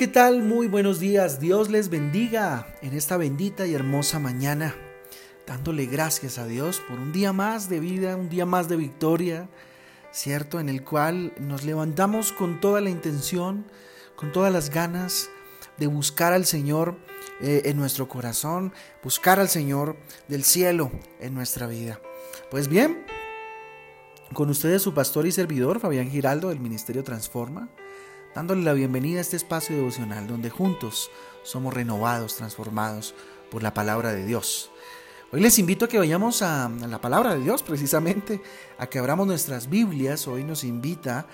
¿qué tal? Muy buenos días. Dios les bendiga en esta bendita y hermosa mañana, dándole gracias a Dios por un día más de vida, un día más de victoria, ¿cierto? En el cual nos levantamos con toda la intención, con todas las ganas de buscar al Señor eh, en nuestro corazón, buscar al Señor del cielo en nuestra vida. Pues bien, con ustedes su pastor y servidor, Fabián Giraldo, del Ministerio Transforma dándole la bienvenida a este espacio devocional donde juntos somos renovados, transformados por la palabra de Dios. Hoy les invito a que vayamos a, la palabra de Dios precisamente, a que abramos nuestras Biblias. Hoy nos invita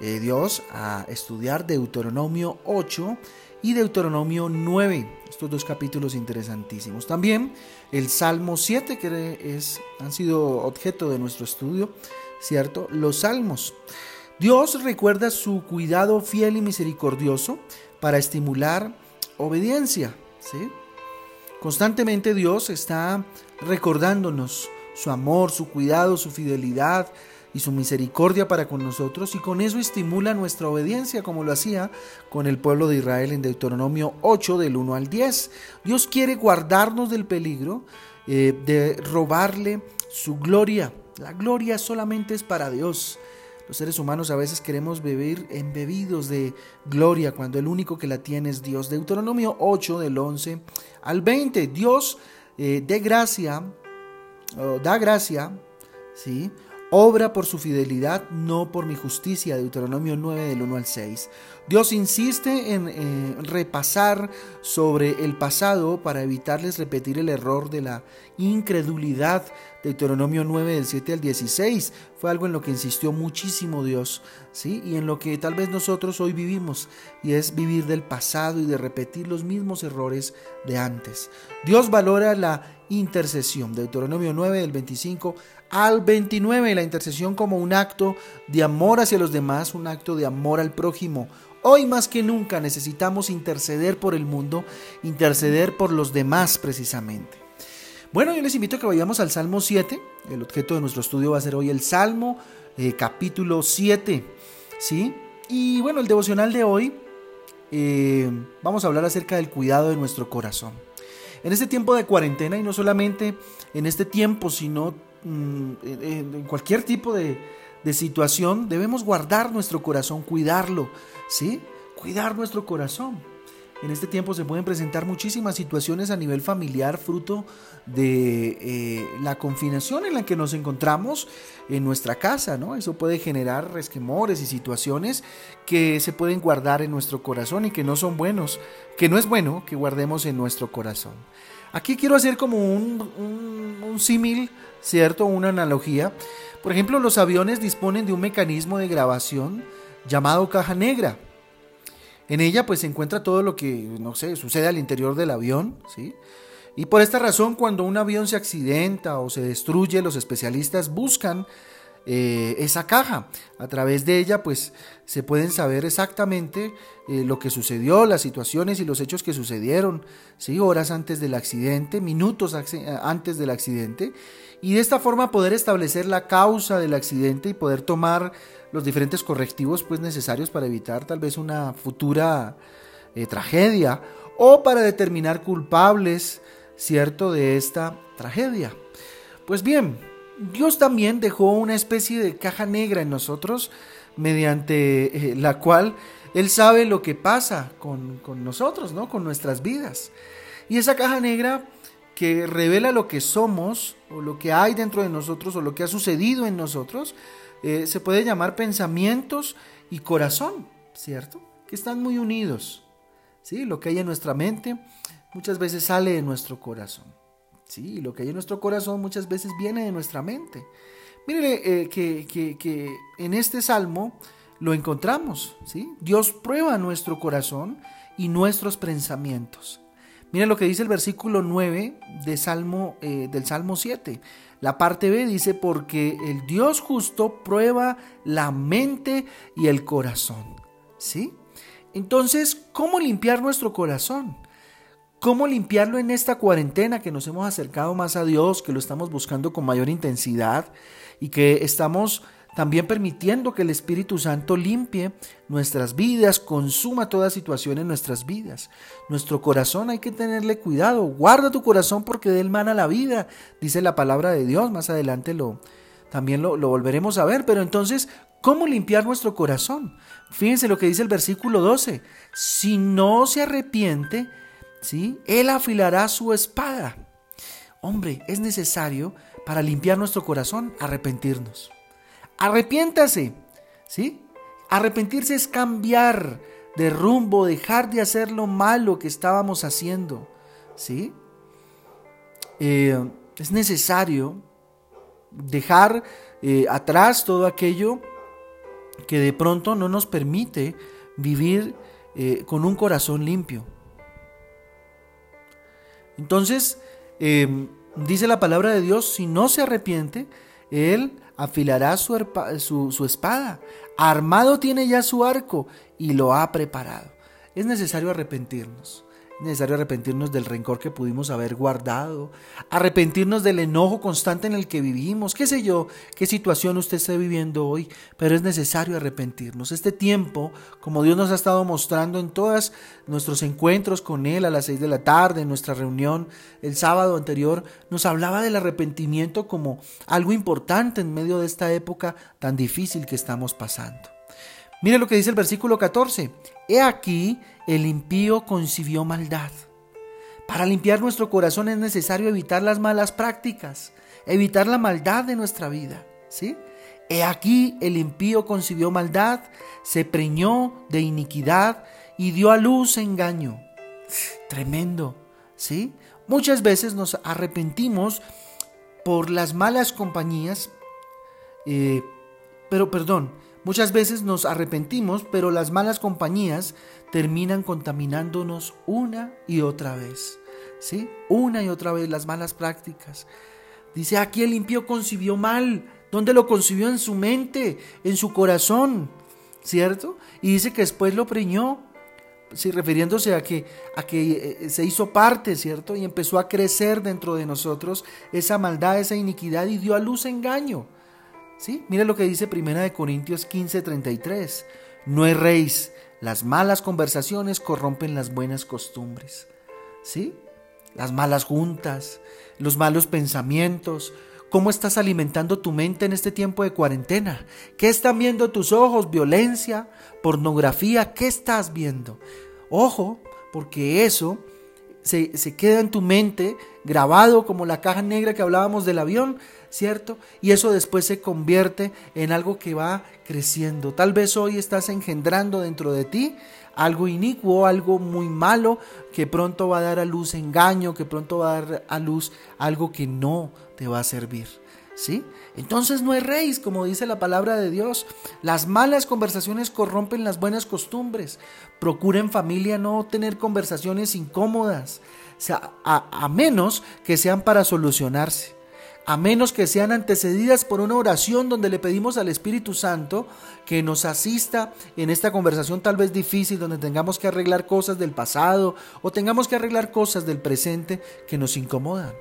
eh, Dios a estudiar Deuteronomio 8 y Deuteronomio 9, estos dos capítulos interesantísimos. También el Salmo 7, que es, han sido objeto de nuestro estudio, ¿cierto? Los Salmos. Dios recuerda su cuidado fiel y misericordioso para estimular obediencia. ¿sí? Constantemente Dios está recordándonos su amor, su cuidado, su fidelidad y su misericordia para con nosotros y con eso estimula nuestra obediencia como lo hacía con el pueblo de Israel en Deuteronomio 8 del 1 al 10. Dios quiere guardarnos del peligro eh, de robarle su gloria. La gloria solamente es para Dios. Los seres humanos a veces queremos vivir embebidos de gloria cuando el único que la tiene es Dios. Deuteronomio 8 del 11 al 20. Dios eh, de gracia, da gracia, ¿sí? Obra por su fidelidad, no por mi justicia. Deuteronomio 9 del 1 al 6. Dios insiste en eh, repasar sobre el pasado para evitarles repetir el error de la incredulidad. Deuteronomio 9 del 7 al 16 fue algo en lo que insistió muchísimo Dios, ¿sí? Y en lo que tal vez nosotros hoy vivimos, y es vivir del pasado y de repetir los mismos errores de antes. Dios valora la intercesión. Deuteronomio 9 del 25 al 29, la intercesión como un acto de amor hacia los demás, un acto de amor al prójimo. Hoy más que nunca necesitamos interceder por el mundo, interceder por los demás precisamente. Bueno, yo les invito a que vayamos al Salmo 7. El objeto de nuestro estudio va a ser hoy el Salmo, eh, capítulo 7. ¿Sí? Y bueno, el devocional de hoy eh, vamos a hablar acerca del cuidado de nuestro corazón. En este tiempo de cuarentena y no solamente en este tiempo, sino mm, en cualquier tipo de, de situación, debemos guardar nuestro corazón, cuidarlo, ¿sí? Cuidar nuestro corazón. En este tiempo se pueden presentar muchísimas situaciones a nivel familiar fruto de eh, la confinación en la que nos encontramos en nuestra casa, ¿no? Eso puede generar resquemores y situaciones que se pueden guardar en nuestro corazón y que no son buenos, que no es bueno que guardemos en nuestro corazón. Aquí quiero hacer como un, un símil, ¿cierto? Una analogía. Por ejemplo, los aviones disponen de un mecanismo de grabación llamado caja negra. En ella pues se encuentra todo lo que, no sé, sucede al interior del avión, ¿sí? Y por esta razón cuando un avión se accidenta o se destruye, los especialistas buscan eh, esa caja. A través de ella pues se pueden saber exactamente eh, lo que sucedió, las situaciones y los hechos que sucedieron, ¿sí? horas antes del accidente, minutos antes del accidente, y de esta forma poder establecer la causa del accidente y poder tomar los diferentes correctivos pues necesarios para evitar tal vez una futura eh, tragedia o para determinar culpables, ¿cierto?, de esta tragedia. Pues bien, Dios también dejó una especie de caja negra en nosotros mediante eh, la cual Él sabe lo que pasa con, con nosotros, ¿no? Con nuestras vidas. Y esa caja negra que revela lo que somos o lo que hay dentro de nosotros o lo que ha sucedido en nosotros, eh, se puede llamar pensamientos y corazón, ¿cierto? Que están muy unidos. ¿sí? Lo que hay en nuestra mente muchas veces sale de nuestro corazón. ¿Sí? Lo que hay en nuestro corazón muchas veces viene de nuestra mente. Mire eh, que, que, en este salmo lo encontramos. ¿sí? Dios prueba nuestro corazón y nuestros pensamientos. Miren lo que dice el versículo 9 de Salmo, eh, del Salmo 7. La parte B dice, porque el Dios justo prueba la mente y el corazón. ¿Sí? Entonces, ¿cómo limpiar nuestro corazón? ¿Cómo limpiarlo en esta cuarentena que nos hemos acercado más a Dios, que lo estamos buscando con mayor intensidad y que estamos también permitiendo que el Espíritu Santo limpie nuestras vidas, consuma toda situación en nuestras vidas. Nuestro corazón hay que tenerle cuidado, guarda tu corazón porque de él mana la vida, dice la palabra de Dios, más adelante lo, también lo, lo volveremos a ver, pero entonces, ¿cómo limpiar nuestro corazón? Fíjense lo que dice el versículo 12, si no se arrepiente, ¿sí? Él afilará su espada. Hombre, es necesario para limpiar nuestro corazón arrepentirnos. Arrepiéntase, ¿sí? Arrepentirse es cambiar de rumbo, dejar de hacer lo malo que estábamos haciendo, ¿sí? Eh, es necesario dejar eh, atrás todo aquello que de pronto no nos permite vivir eh, con un corazón limpio. Entonces, em, dice la palabra de Dios, si no se arrepiente, Él afilará su, su, espada. Armado tiene ya su arco y lo ha preparado. Es necesario arrepentirnos. Es necesario arrepentirnos del rencor que pudimos haber guardado, arrepentirnos del enojo constante en el que vivimos, qué sé yo, qué situación usted esté viviendo hoy, pero es necesario arrepentirnos. Este tiempo, como Dios nos ha estado mostrando en todos nuestros encuentros con Él a las seis de la tarde, en nuestra reunión el sábado anterior, nos hablaba del arrepentimiento como algo importante en medio de esta época tan difícil que estamos pasando. Mire lo que dice el versículo 14. He aquí, el impío concibió maldad. Para limpiar nuestro corazón es necesario evitar las malas prácticas, evitar la maldad de nuestra vida. ¿sí? He aquí, el impío concibió maldad, se preñó de iniquidad y dio a luz engaño. Tremendo. ¿sí? Muchas veces nos arrepentimos por las malas compañías, eh, pero perdón, Muchas veces nos arrepentimos, pero las malas compañías terminan contaminándonos una y otra vez. ¿Sí? Una y otra vez las malas prácticas. Dice, aquí el impío concibió mal. ¿Dónde lo concibió? En su mente, en su corazón. ¿Cierto? Y dice que después lo preñó. Sí, refiriéndose a que, a que eh, se hizo parte, ¿cierto? Y empezó a crecer dentro de nosotros esa maldad, esa iniquidad y dio a luz engaño. ¿Sí? Mira lo que dice Primera de Corintios 15:33. No erréis, las malas conversaciones corrompen las buenas costumbres. ¿Sí? Las malas juntas, los malos pensamientos. ¿Cómo estás alimentando tu mente en este tiempo de cuarentena? ¿Qué están viendo tus ojos? ¿Violencia? ¿Pornografía? ¿Qué estás viendo? Ojo, porque eso se, se, queda en tu mente grabado como la caja negra que hablábamos del avión, ¿cierto? Y eso después se convierte en algo que va creciendo. Tal vez hoy estás engendrando dentro de ti algo inicuo, algo muy malo, que pronto va a dar a luz engaño, que pronto va a dar a luz algo que no te va a servir. Entonces no erréis, como dice la palabra de Dios. Las malas conversaciones corrompen las buenas costumbres. Procuren familia no tener conversaciones incómodas, a menos que sean para solucionarse a menos que sean antecedidas por una oración donde le pedimos al Espíritu Santo que nos asista en esta conversación tal vez difícil, donde tengamos que arreglar cosas del pasado o tengamos que arreglar cosas del presente que nos incomodan.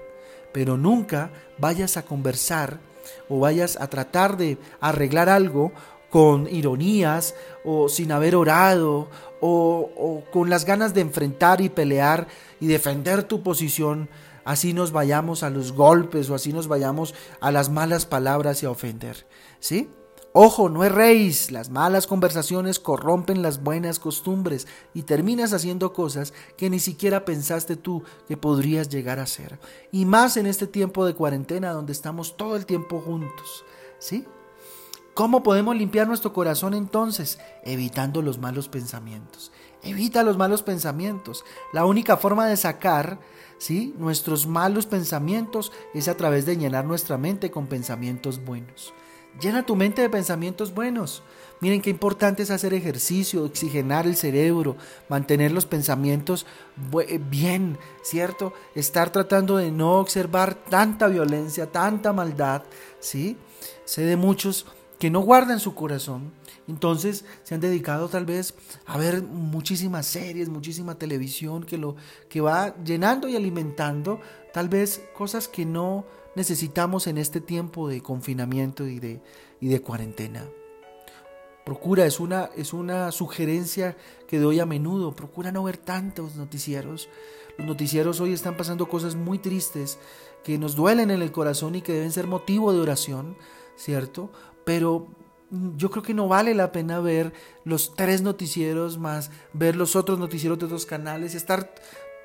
Pero nunca vayas a conversar o vayas a tratar de arreglar algo con ironías o sin haber orado o, con las ganas de enfrentar y pelear y defender tu posición así nos vayamos a los golpes o así nos vayamos a las malas palabras y a ofender. ¿Sí? Ojo, no erréis, las malas conversaciones corrompen las buenas costumbres y terminas haciendo cosas que ni siquiera pensaste tú que podrías llegar a hacer. Y más en este tiempo de cuarentena donde estamos todo el tiempo juntos. ¿Sí? ¿Cómo podemos limpiar nuestro corazón entonces? Evitando los malos pensamientos. Evita los malos pensamientos. La única forma de sacar ¿sí? nuestros malos pensamientos es a través de llenar nuestra mente con pensamientos buenos. Llena tu mente de pensamientos buenos. Miren qué importante es hacer ejercicio, oxigenar el cerebro, mantener los pensamientos bien, ¿cierto? Estar tratando de no observar tanta violencia, tanta maldad, ¿sí? Sé de muchos que no guardan su corazón, entonces se han dedicado tal vez a ver muchísimas series, muchísima televisión que lo que va llenando y alimentando tal vez cosas que no necesitamos en este tiempo de confinamiento y de, y de cuarentena. Procura, es una, es una sugerencia que doy a menudo, procura no ver tantos noticieros. Los noticieros hoy están pasando cosas muy tristes que nos duelen en el corazón y que deben ser motivo de oración, ¿cierto? Pero yo creo que no vale la pena ver los tres noticieros más, ver los otros noticieros de otros canales, estar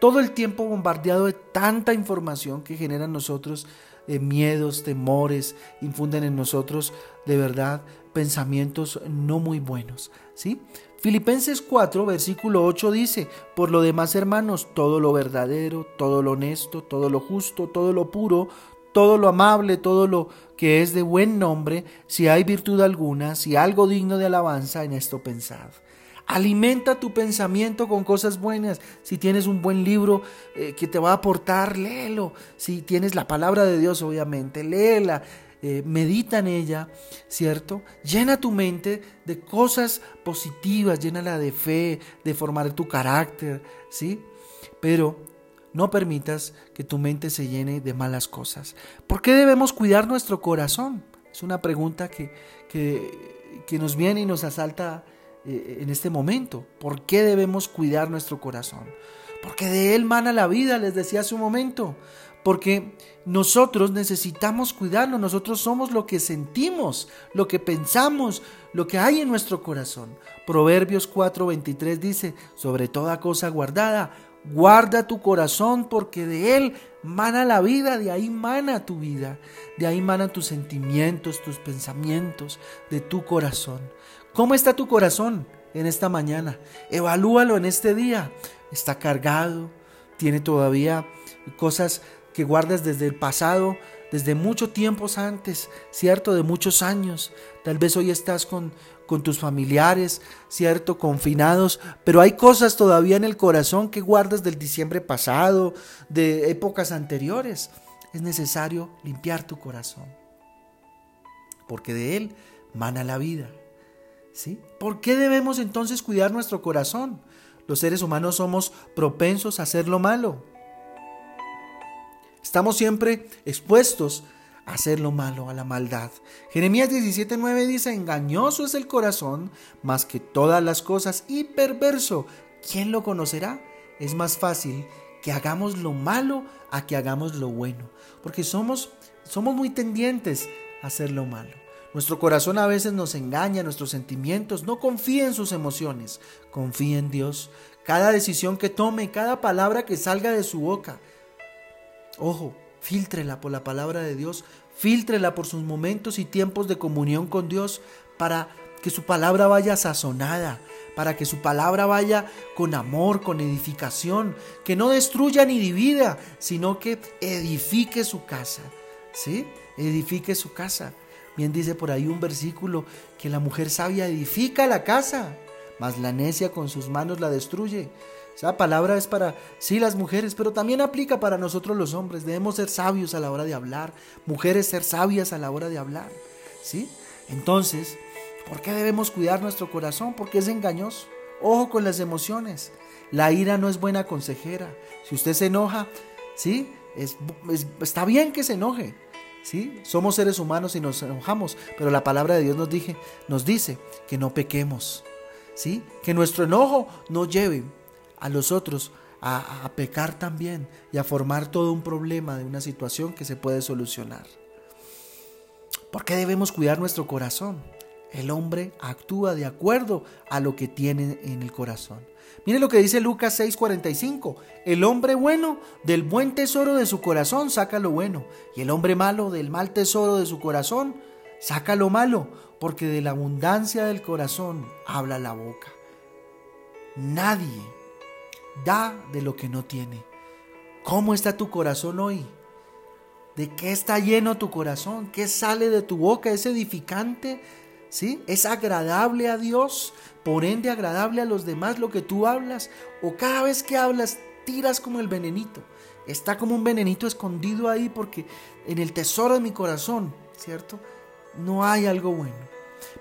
todo el tiempo bombardeado de tanta información que genera en nosotros eh, miedos, temores, infunden en nosotros de verdad pensamientos no muy buenos, ¿sí? Filipenses 4, versículo 8 dice, por lo demás hermanos, todo lo verdadero, todo lo honesto, todo lo justo, todo lo puro, todo lo amable, todo lo que es de buen nombre, si hay virtud alguna, si algo digno de alabanza, en esto pensad. Alimenta tu pensamiento con cosas buenas. Si tienes un buen libro eh, que te va a aportar, léelo. Si tienes la palabra de Dios, obviamente, léela. Eh, medita en ella, ¿cierto? Llena tu mente de cosas positivas, llénala de fe, de formar tu carácter, ¿sí? Pero no permitas que tu mente se llene de malas cosas. ¿Por qué debemos cuidar nuestro corazón? Es una pregunta que, que, que nos viene y nos asalta eh, en este momento. ¿Por qué debemos cuidar nuestro corazón? Porque de él mana la vida, les decía hace un momento. Porque nosotros necesitamos cuidarlo, nosotros somos lo que sentimos, lo que pensamos, lo que hay en nuestro corazón. Proverbios 4:23 dice, sobre toda cosa guardada, guarda tu corazón porque de él mana la vida, de ahí mana tu vida, de ahí mana tus sentimientos, tus pensamientos, de tu corazón. ¿Cómo está tu corazón en esta mañana? Evalúalo en este día. ¿Está cargado? ¿Tiene todavía cosas que guardas desde el pasado, desde mucho tiempos antes, ¿cierto? De muchos años. Tal vez hoy estás con, con tus familiares, ¿cierto? Confinados, pero hay cosas todavía en el corazón que guardas del diciembre pasado, de épocas anteriores. Es necesario limpiar tu corazón, porque de él mana la vida. ¿Por qué debemos entonces cuidar nuestro corazón? Los seres humanos somos propensos a hacer lo malo. Estamos siempre expuestos a hacer lo malo, a la maldad. Jeremías 17:9 dice, engañoso es el corazón más que todas las cosas y perverso. ¿Quién lo conocerá? Es más fácil que hagamos lo malo a que hagamos lo bueno, porque somos, somos muy tendientes a hacer lo malo. Nuestro corazón a veces nos engaña, nuestros sentimientos. No confíe en sus emociones, confíe en Dios. Cada decisión que tome, cada palabra que salga de su boca. Ojo, filtrela por la palabra de Dios, filtrela por sus momentos y tiempos de comunión con Dios para que su palabra vaya sazonada, para que su palabra vaya con amor, con edificación, que no destruya ni divida, sino que edifique su casa. ¿Sí? Edifique su casa. Bien dice por ahí un versículo que la mujer sabia edifica la casa, mas la necia con sus manos la destruye. Esa palabra es para, sí, las mujeres, pero también aplica para nosotros los hombres. Debemos ser sabios a la hora de hablar, mujeres ser sabias a la hora de hablar. ¿Sí? Entonces, ¿por qué debemos cuidar nuestro corazón? Porque es engañoso. Ojo con las emociones. La ira no es buena consejera. Si usted se enoja, ¿sí? está bien que se enoje, ¿sí? Somos seres humanos y nos enojamos, pero la palabra de Dios nos, nos dice que no pequemos, ¿sí? Que nuestro enojo no lleve a los otros a, a pecar también y a formar todo un problema de una situación que se puede solucionar. ¿Por qué debemos cuidar nuestro corazón? El hombre actúa de acuerdo a lo que tiene en el corazón. Mire lo que dice Lucas 6:45. El hombre bueno del buen tesoro de su corazón saca lo bueno, y el hombre malo del mal tesoro de su corazón saca lo malo, porque de la abundancia del corazón habla la boca. Nadie da de lo que no tiene. ¿Cómo está tu corazón hoy? ¿De qué está lleno tu corazón? ¿Qué sale de tu boca? ¿Es edificante? ¿Es agradable a Dios? Por ende, agradable a los demás lo que tú hablas. O cada vez que hablas, tiras como el venenito. Está como un venenito escondido ahí porque en el tesoro de mi corazón, ¿cierto? No hay algo bueno.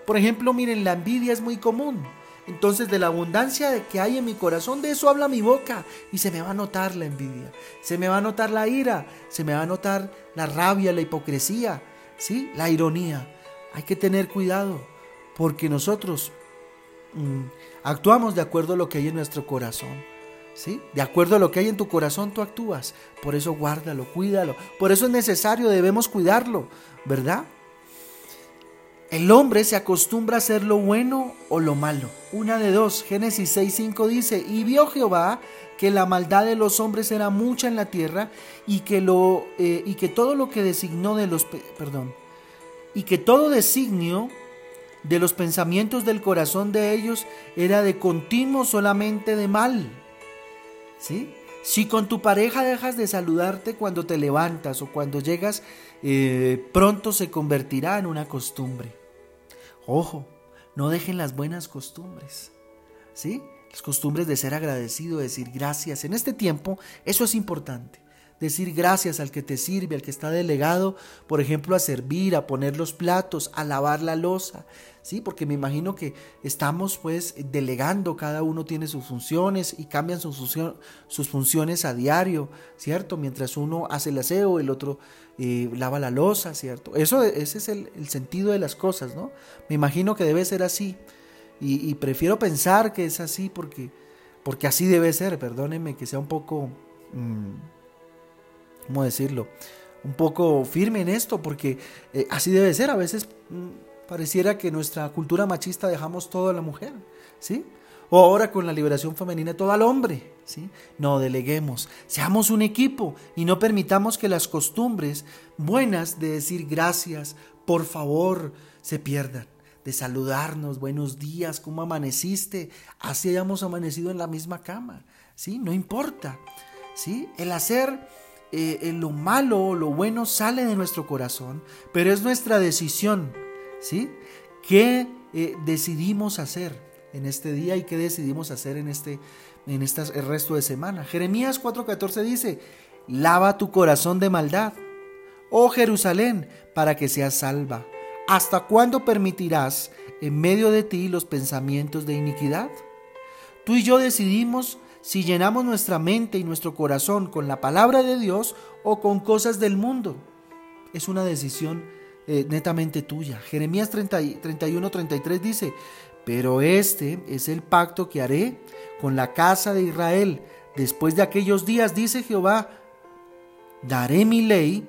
Por ejemplo, miren, la envidia es muy común. Entonces de la abundancia que hay en mi corazón, de eso habla mi boca. Y se me va a notar la envidia, se me va a notar la ira, se me va a notar la rabia, la hipocresía, ¿sí? la ironía. Hay que tener cuidado porque nosotros mm, actuamos de acuerdo a lo que hay en nuestro corazón. ¿Sí? De acuerdo a lo que hay en tu corazón, tú actúas. Por eso guárdalo, cuídalo. Por eso es necesario, debemos cuidarlo, ¿verdad? El hombre se acostumbra a hacer lo bueno o lo malo. Una de dos. Génesis 6.5 dice, y vio Jehová que la maldad de los hombres era mucha en la tierra y que, lo, eh, y que todo lo que designó de los... Perdón. Y que todo designio de los pensamientos del corazón de ellos era de continuo solamente de mal. ¿Sí? Si con tu pareja dejas de saludarte cuando te levantas o cuando llegas, eh, pronto se convertirá en una costumbre. Ojo, no dejen las buenas costumbres. ¿Sí? Las costumbres de ser agradecido, decir gracias. En este tiempo, eso es importante. Decir gracias al que te sirve, al que está delegado, por ejemplo, a servir, a poner los platos, a lavar la losa. Sí, porque me imagino que estamos pues delegando, cada uno tiene sus funciones y cambian sus, sus funciones a diario, ¿cierto? Mientras uno hace el aseo, el otro eh, lava la losa, ¿cierto? Eso, ese es el, sentido de las cosas, ¿no? Me imagino que debe ser así y, prefiero pensar que es así porque, porque así debe ser, perdónenme que sea un poco, mm, ¿cómo decirlo? Un poco firme en esto porque eh, así debe ser, a veces... Mm, Pareciera que nuestra cultura machista dejamos todo a la mujer, ¿sí? O ahora con la liberación femenina todo al hombre, ¿sí? No deleguemos, seamos un equipo y no permitamos que las costumbres buenas de decir gracias, por favor, se pierdan. De saludarnos, buenos días, ¿cómo amaneciste? Así hayamos amanecido en la misma cama, ¿sí? No importa, ¿sí? El hacer eh, lo malo o lo bueno sale de nuestro corazón, pero es nuestra decisión ¿sí? ¿Qué eh, decidimos hacer en este día y qué decidimos hacer en este en el resto de semana? Jeremías 4:14 dice, "Lava tu corazón de maldad, oh Jerusalén, para que seas salva. ¿Hasta cuándo permitirás en medio de ti los pensamientos de iniquidad?" Tú y yo decidimos si llenamos nuestra mente y nuestro corazón con la palabra de Dios o con cosas del mundo. Es una decisión eh, netamente tuya. Jeremías 31, 33 dice, pero este es el pacto que haré con la casa de Israel. Después de aquellos días, dice Jehová, daré mi ley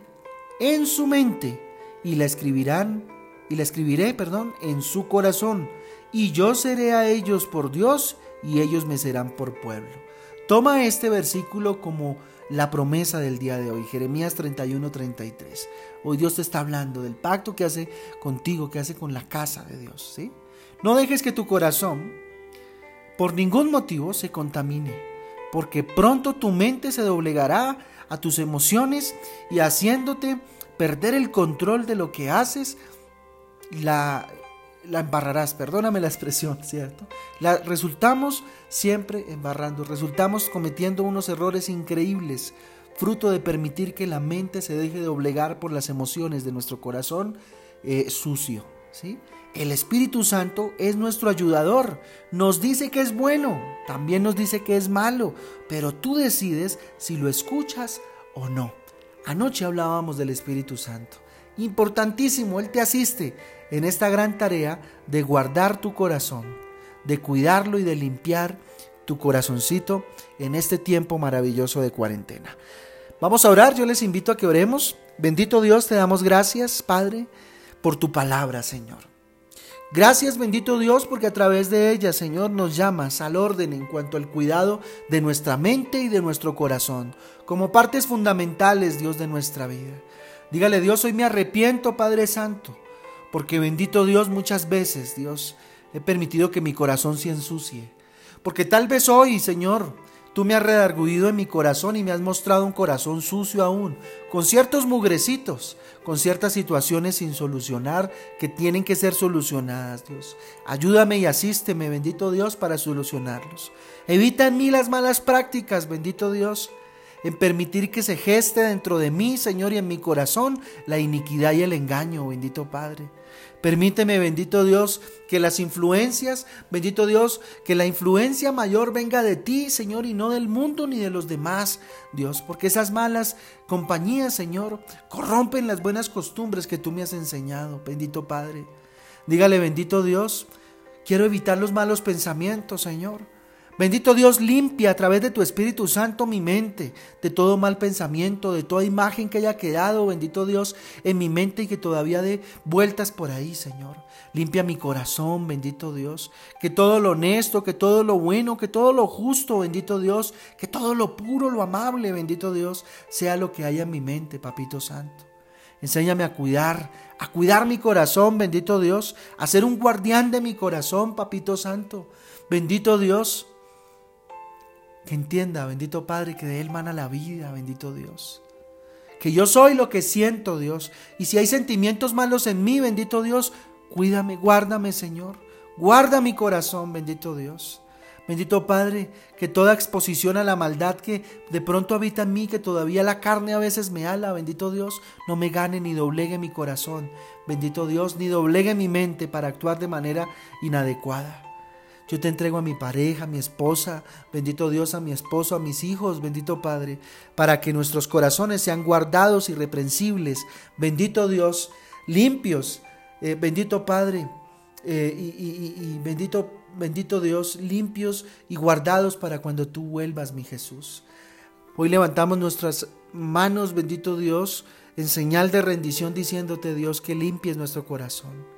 en su mente y la escribirán y la escribiré, perdón, en su corazón, y yo seré a ellos por Dios y ellos me serán por pueblo. Toma este versículo como la promesa del día de hoy, Jeremías 31, 33. Hoy Dios te está hablando del pacto que hace contigo, que hace con la casa de Dios. ¿sí? No dejes que tu corazón por ningún motivo se contamine, porque pronto tu mente se doblegará a tus emociones y haciéndote perder el control de lo que haces, la, la embarrarás, perdóname la expresión, ¿cierto? La, resultamos siempre embarrando, resultamos cometiendo unos errores increíbles, fruto de permitir que la mente se deje de obligar por las emociones de nuestro corazón eh, sucio, ¿sí? El Espíritu Santo es nuestro ayudador, nos dice que es bueno, también nos dice que es malo, pero tú decides si lo escuchas o no. Anoche hablábamos del Espíritu Santo. Importantísimo, Él te asiste en esta gran tarea de guardar tu corazón, de cuidarlo y de limpiar tu corazoncito en este tiempo maravilloso de cuarentena. Vamos a orar, yo les invito a que oremos. Bendito Dios, te damos gracias, Padre, por tu palabra, Señor. Gracias, bendito Dios, porque a través de ella, Señor, nos llamas al orden en cuanto al cuidado de nuestra mente y de nuestro corazón, como partes fundamentales, Dios, de nuestra vida. Dígale, Dios, hoy me arrepiento, Padre Santo, porque bendito Dios, muchas veces, Dios, he permitido que mi corazón se ensucie. Porque tal vez hoy, Señor, tú me has redarguido en mi corazón y me has mostrado un corazón sucio aún, con ciertos mugrecitos, con ciertas situaciones sin solucionar que tienen que ser solucionadas, Dios. Ayúdame y asísteme, bendito Dios, para solucionarlos. Evita en mí las malas prácticas, bendito Dios. En permitir que se geste dentro de mí, Señor, y en mi corazón la iniquidad y el engaño, bendito Padre. Permíteme, bendito Dios, que las influencias, bendito Dios, que la influencia mayor venga de ti, Señor, y no del mundo ni de los demás, Dios, porque esas malas compañías, Señor, corrompen las buenas costumbres que tú me has enseñado, bendito Padre. Dígale, bendito Dios, quiero evitar los malos pensamientos, Señor. Bendito Dios, limpia a través de tu Espíritu Santo mi mente de todo mal pensamiento, de toda imagen que haya quedado, bendito Dios, en mi mente y que todavía dé vueltas por ahí, Señor. Limpia mi corazón, bendito Dios. Que todo lo honesto, que todo lo bueno, que todo lo justo, bendito Dios. Que todo lo puro, lo amable, bendito Dios, sea lo que haya en mi mente, Papito Santo. Enséñame a cuidar, a cuidar mi corazón, bendito Dios, a ser un guardián de mi corazón, Papito Santo. Bendito Dios, que entienda, bendito Padre, que de Él mana la vida, bendito Dios. Que yo soy lo que siento, Dios. Y si hay sentimientos malos en mí, bendito Dios, cuídame, guárdame, Señor. Guarda mi corazón, bendito Dios. Bendito Padre, que toda exposición a la maldad que de pronto habita en mí, que todavía la carne a veces me ala, bendito Dios, no me gane ni doblegue mi corazón, bendito Dios, ni doblegue mi mente para actuar de manera inadecuada. Yo te entrego a mi pareja, a mi esposa, bendito Dios, a mi esposo, a mis hijos, bendito Padre, para que nuestros corazones sean guardados, irreprensibles, bendito Dios, limpios, eh, bendito Padre, eh, y, bendito, bendito Dios, limpios y guardados para cuando tú vuelvas, mi Jesús. Hoy levantamos nuestras manos, bendito Dios, en señal de rendición, diciéndote, Dios, que limpies nuestro corazón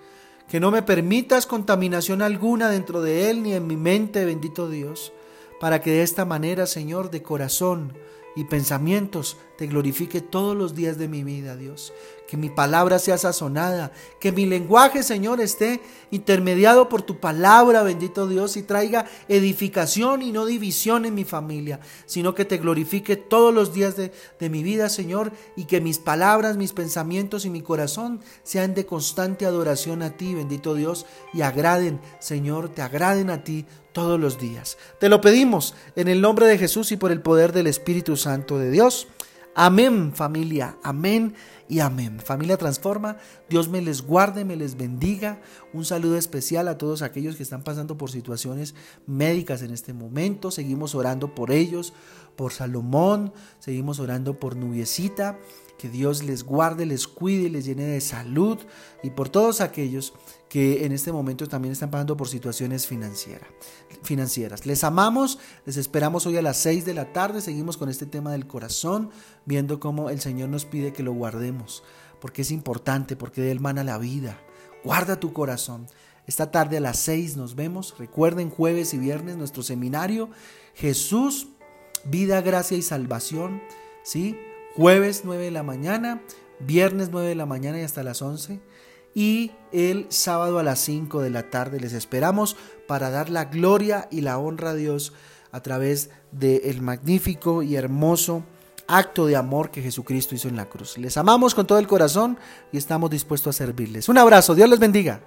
que no me permitas contaminación alguna dentro de él ni en mi mente, bendito Dios, para que de esta manera, Señor, de corazón y pensamientos te glorifique todos los días de mi vida, Dios. Que mi palabra sea sazonada, que mi lenguaje, Señor, esté intermediado por tu palabra, bendito Dios, y traiga edificación y no división en mi familia, sino que te glorifique todos los días de, de mi vida, Señor, y que mis palabras, mis pensamientos y mi corazón sean de constante adoración a ti, bendito Dios, y agraden, Señor, te agraden a ti todos los días. Te lo pedimos en el nombre de Jesús y por el poder del Espíritu Santo de Dios. Amén familia, amén y amén. Familia Transforma, Dios me les guarde, me les bendiga. Un saludo especial a todos aquellos que están pasando por situaciones médicas en este momento. Seguimos orando por ellos, por Salomón, seguimos orando por Nubiecita. Que Dios les guarde, les cuide, les llene de salud y por todos aquellos que en este momento también están pasando por situaciones financieras. Financieras. Les amamos, les esperamos hoy a las 6 de la tarde, seguimos con este tema del corazón, viendo cómo el Señor nos pide que lo guardemos, porque es importante, porque de él mana la vida. Guarda tu corazón. Esta tarde a las 6 nos vemos. Recuerden jueves y viernes nuestro seminario Jesús, vida, gracia y salvación. ¿Sí? Jueves 9 de la mañana, viernes 9 de la mañana y hasta las 11 y el sábado a las 5 de la tarde les esperamos para dar la gloria y la honra a Dios a través del magnífico y hermoso acto de amor que Jesucristo hizo en la cruz. Les amamos con todo el corazón y estamos dispuestos a servirles. Un abrazo, Dios les bendiga.